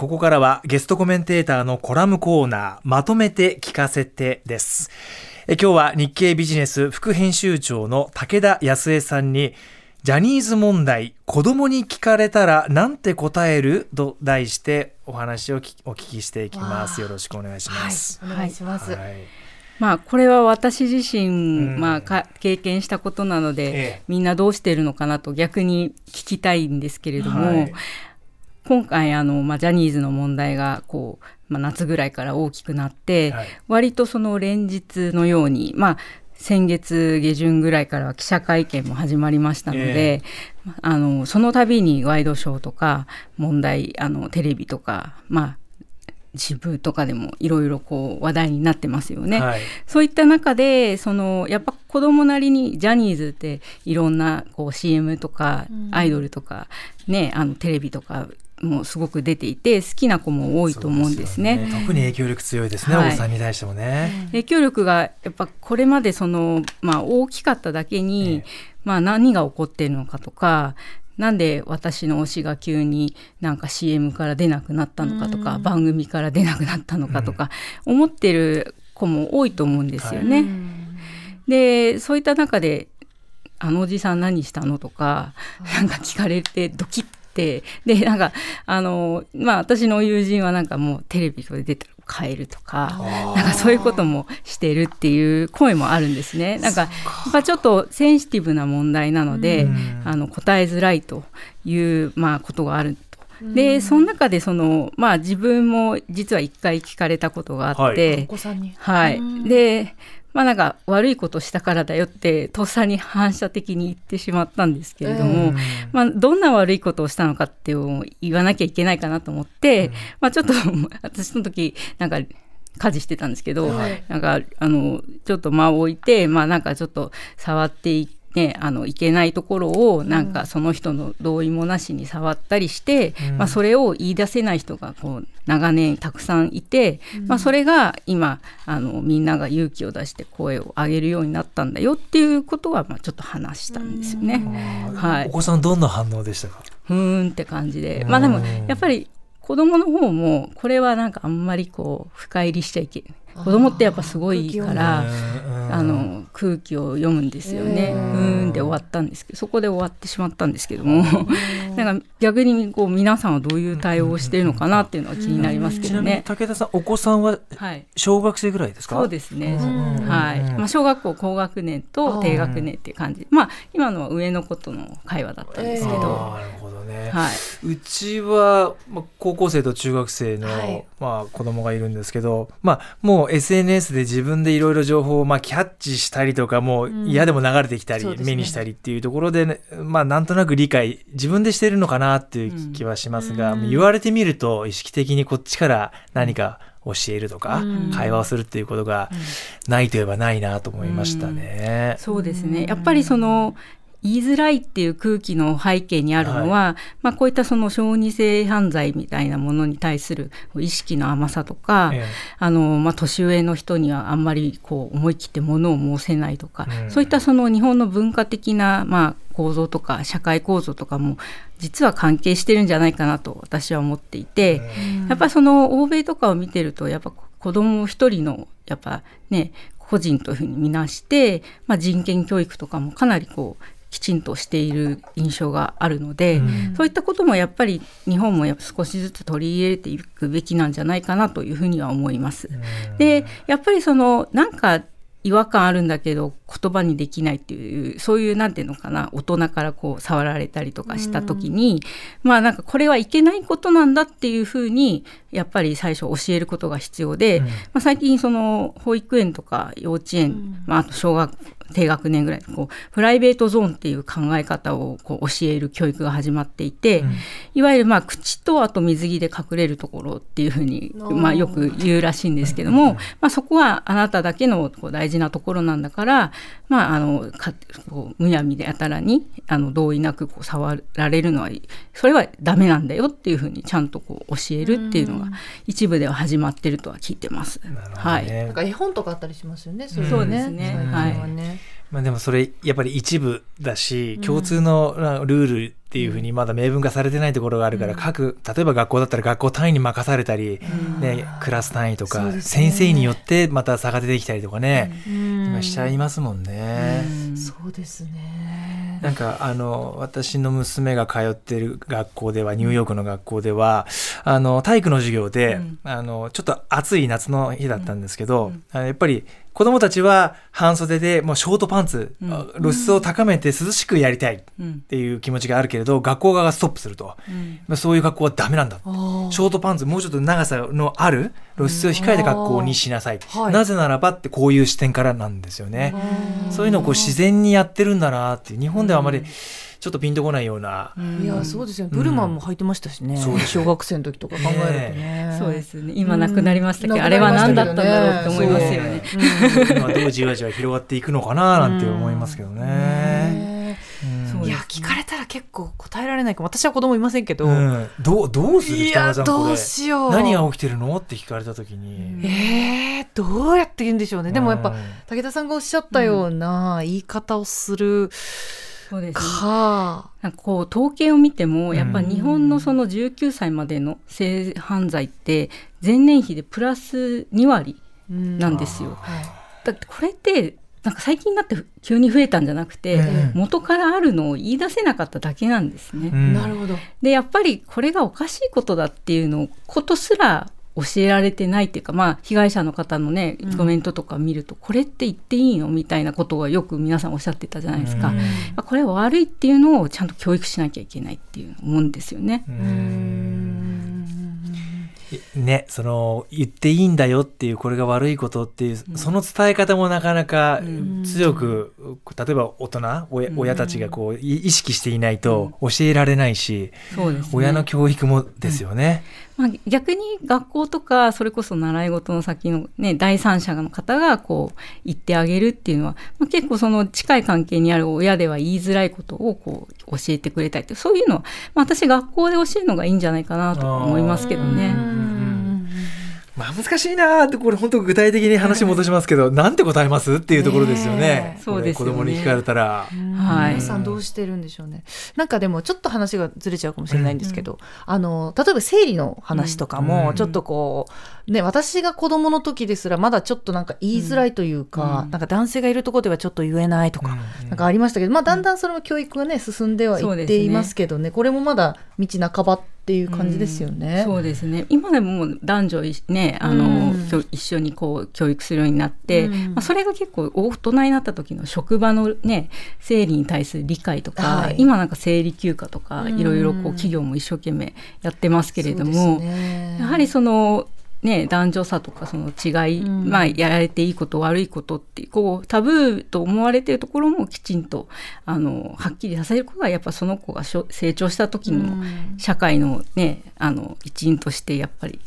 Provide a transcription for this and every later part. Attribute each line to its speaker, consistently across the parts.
Speaker 1: ここからはゲストコメンテーターのコラムコーナーまとめて聞かせてです。え今日は日経ビジネス副編集長の武田康江さんにジャニーズ問題子供に聞かれたらなんて答える？と題してお話をお聞きしていきます。よろしくお願いします、
Speaker 2: はい、お願いします、はい。
Speaker 3: まあ、これは私自身、まあ、か経験したことなので、ええ、みんなどうしているのかなと逆に聞きたいんですけれども、はい、今回あの、まあ、ジャニーズの問題がこう、まあ、夏ぐらいから大きくなって、はい、割とその連日のように、まあ、先月下旬ぐらいからは記者会見も始まりましたので、えー、あのその度にワイドショーとか問題あのテレビとか、まあ、支部とかでもいろいろこう話題になってますよね、はい、そういった中でそのやっぱ子供なりにジャニーズっていろんなこう CM とかアイドルとか、ね、あのテレビとかもすごく出ていて好きな子も多いと思うんですね。
Speaker 1: すね特に影響力強いですね、はい、お子さんに対してもね。
Speaker 3: 影響力がやっぱこれまでその、まあ、大きかっただけに、まあ、何が起こっているのかとかなんで私の推しが急になんか CM から出なくなったのかとか、番組から出なくなったのかとか、思ってる子も多いと思うんですよね。はい、でそういった中で「あのおじさん何したの?」とかなんか聞かれてドキッてでなんかあのまあ私の友人はなんかもうテレビで出たら変えるとかなんかそういうこともしてるっていう声もあるんですね。なんかやっぱちょっとセンシティブな問題なので、あの答えづらいというまあことがあるでその中でその、まあ、自分も実は一回聞かれたことがあって、はい、はい、でまあなんか悪いことしたからだよってとっさに反射的に言ってしまったんですけれども、まあどんな悪いことをしたのかって言わなきゃいけないかなと思って、まあちょっと 私の時なんか家事してたんですけど、はい、なんかあのちょっと間を置いてまあなんかちょっと触っていって。ね、あのいけないところをなんかその人の同意もなしに触ったりして、うん、まあ、それを言い出せない人がこう長年たくさんいて、うん、まあ、それが今あのみんなが勇気を出して声を上げるようになったんだよっていうことはまあちょっと話したんですよね。
Speaker 1: はい、お子さんどんな反応でしたか？
Speaker 3: ふーんって感じで。まあでもやっぱり子供の方もこれはなんかあんまりこう深入りしちゃいけない子供ってやっぱすごいからあの空気を読むんですよね。うんで終わったんですけどそこで終わってしまったんですけども なんか逆にこう皆さんはどういう対応をしているのかなっていうのは気になりますけどね。
Speaker 1: 武田さんお子さんは小学生ぐらいですか、
Speaker 3: はい、そうですね。はい。まあ小学校高学年と低学年っていう感じ。まあ今のは上の子との会話だったんですけど。
Speaker 1: なるほどね。はい。うちはまあ高校生と中学生の、はい、まあ子供がいるんですけど、まあもう SNS で自分でいろいろ情報をまあキャッチしたりとかもう嫌でも流れてきたり、目にしたりっていうところで、ね、まあなんとなく理解自分でしてるのかなっていう気はしますが、うん、言われてみると意識的にこっちから何か教えるとか、会話をするっていうことがないといえばないなと思いましたね。
Speaker 3: うん、そうですね。やっぱりその言いづらいっていう空気の背景にあるのは、はい、まあ、こういったその小児性犯罪みたいなものに対する意識の甘さとか、ええ、あのまあ、年上の人にはあんまりこう思い切ってものを申せないとか、うん、そういったその日本の文化的な、まあ、構造とか社会構造とかも実は関係してるんじゃないかなと私は思っていて、うん、やっぱその欧米とかを見てるとやっぱ子供一人のやっぱね個人というふうに見なして、まあ、人権教育とかもかなりこうきちんとしている印象があるので、うん、そういったこともやっぱり日本も少しずつ取り入れていくべきなんじゃないかなというふうには思います。うん、でやっぱりそのなんか違和感あるんだけど言葉にできないっていうそういうなんていうのかな大人からこう触られたりとかした時に、うん、まあなんかこれはいけないことなんだっていうふうにやっぱり最初教えることが必要で、うん、まあ、最近その保育園とか幼稚園、まあ、あと小学低学年ぐらいこうプライベートゾーンっていう考え方をこう教える教育が始まっていて、うん、いわゆるまあ口とあと水着で隠れるところっていうふうに、まあ、よく言うらしいんですけども、まあ、そこはあなただけのこう大事なところなんだから、まあ、あのかこうむやみでやたらにあの同意なくこう触られるのはそれはダメなんだよっていうふうにちゃんとこう教えるっていうのが一部では始まってるとは聞いてます。ね、はい。
Speaker 2: なんか絵本とかあったりしますよね。そ
Speaker 3: うですね。はい。
Speaker 1: まあでもそれやっぱり一部だし、共通のルールっていうふうにまだ明文化されてないところがあるから、各例えば学校だったら学校単位に任されたり、ね、クラス単位とか、先生によってまた差が出てきたりとかね、今しちゃいますもんね。
Speaker 2: そうですね。
Speaker 1: なんかあの私の娘が通ってる学校ではニューヨークの学校ではあの体育の授業で、あのちょっと暑い夏の日だったんですけど、やっぱり子供たちは半袖でもうショートパンツ、うん、露出を高めて涼しくやりたいっていう気持ちがあるけれど、学校側がストップすると、うん、そういう学校はダメなんだショートパンツもうちょっと長さのある露出を控えた学校にしなさい、はい、なぜならばってこういう視点からなんですよね。そういうのをこう自然にやってるんだなって日本ではあまり、ちょっとピンとこないような。
Speaker 2: いや、そうですよ、ブルマンも履いてましたしね。小学生の時とか考えるとね。
Speaker 3: そうですね。今なくなりましたけど、あれは何だったんだろうって思いますよね。
Speaker 1: 今どうじわじわ広がっていくのかななんて思いますけどね。
Speaker 2: いや聞かれたら結構答えられないか私は子供いませんけど、
Speaker 1: どうどうする？
Speaker 2: いやどうしよう。
Speaker 1: 何が起きてるの？って聞かれた時に、
Speaker 2: えー、どうやって言うんでしょうね。でもやっぱ武田さんがおっしゃったような言い方をする、
Speaker 3: そうです、ね、か。なんかこう統計を見てもやっぱ日本のその19歳までの性犯罪って前年比でプラス2割なんですよ。だってこれってなんか最近になって急に増えたんじゃなくて、元からあるのを言い出せなかっただけなんですね。
Speaker 2: なるほど
Speaker 3: でやっぱりこれがおかしいことだっていうのことすら教えられてないっていうか、まあ、被害者の方のねコメントとか見ると、うん、これって言っていいの？みたいなことはよく皆さんおっしゃってたじゃないですか、うん、これは悪いっていうのをちゃんと教育しなきゃいけないっていう思うんですよね。
Speaker 1: ね、その言っていいんだよっていうこれが悪いことっていう、うん、その伝え方もなかなか強く、うん、例えば大人親親たちがこう意識していないと教えられないし、うんね、親の教育もですよね。
Speaker 3: まあ、逆に学校とかそれこそ習い事の先の、ね、第三者の方がこう言ってあげるっていうのは、まあ、結構その近い関係にある親では言いづらいことをこう教えてくれたりってそういうのは、まあ、私学校で教えるのがいいんじゃないかなと思いますけどね。
Speaker 1: まあ難しいなってこれ本当具体的に話戻しますけど、うん、なんて答えますっていうところですよね。
Speaker 3: そうです、
Speaker 1: 子供に聞かれたら、
Speaker 2: はい、皆さんどうしてるんでしょうね。なんかでもちょっと話がずれちゃうかもしれないんですけど、うん、あの例えば生理の話とかもちょっとこう、ね私が子供の時ですらまだちょっとなんか言いづらいというか、うん、なんか男性がいるところではちょっと言えないとか、なんかありましたけど、まあだんだんそれも教育がね進んではいっていますけどね、ね。これもまだ道半ばっていう感じですよね。
Speaker 3: そうですね。今でも男女ねあの、一緒にこう教育するようになって、まあ、それが結構大人になった時の職場のね生理に対する理解とか、はい、今なんか生理休暇とかいろいろこう企業も一生懸命やってますけれども、ね、やはりそのね、男女差とかその違い、うん、まあ、やられていいこと悪いことってこうタブーと思われているところもきちんとあのはっきりさせることがやっぱその子が成長した時の社会の,、ね、あの一員としてやっぱり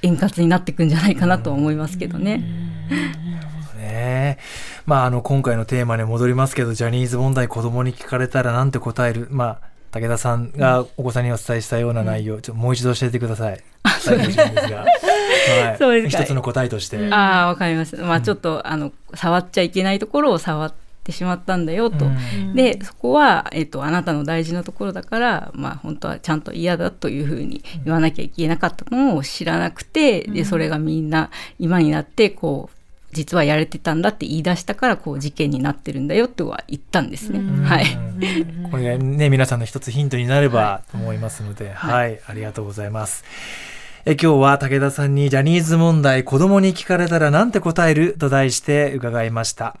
Speaker 3: 円滑になっていくんじゃないかなと思いますけどね。
Speaker 1: ね。まあ、あの今回のテーマに戻りますけどジャニーズ問題子供に聞かれたらなんて答える、まあ、武田さんがお子さんにお伝えしたような内容、うん、ちょもう一度教えてください。最後です。が、はい、そうです一つの答えとして。
Speaker 3: ああわかります。まあちょっと、うん、あの触っちゃいけないところを触ってしまったんだよと、うん、でそこは、えーと、あなたの大事なところだから、まあ、本当はちゃんと嫌だというふうに言わなきゃいけなかったのを知らなくて、でそれがみんな今になってこう実はやれてたんだって言い出したからこう事件になってるんだよとは言ったんですね。はい。
Speaker 1: これがね皆さんの一つヒントになればと思いますので、はい、はい、ありがとうございます。え今日は武田さんにジャニーズ問題子供に聞かれたらなんて答える？と題して伺いました。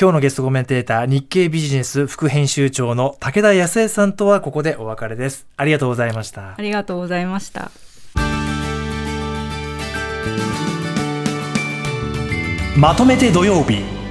Speaker 1: 今日のゲストコメンテーター日経ビジネス副編集長の武田康江さんとはここでお別れです。ありがとうございました。
Speaker 3: ありがとうございました。
Speaker 1: まとめて土曜日。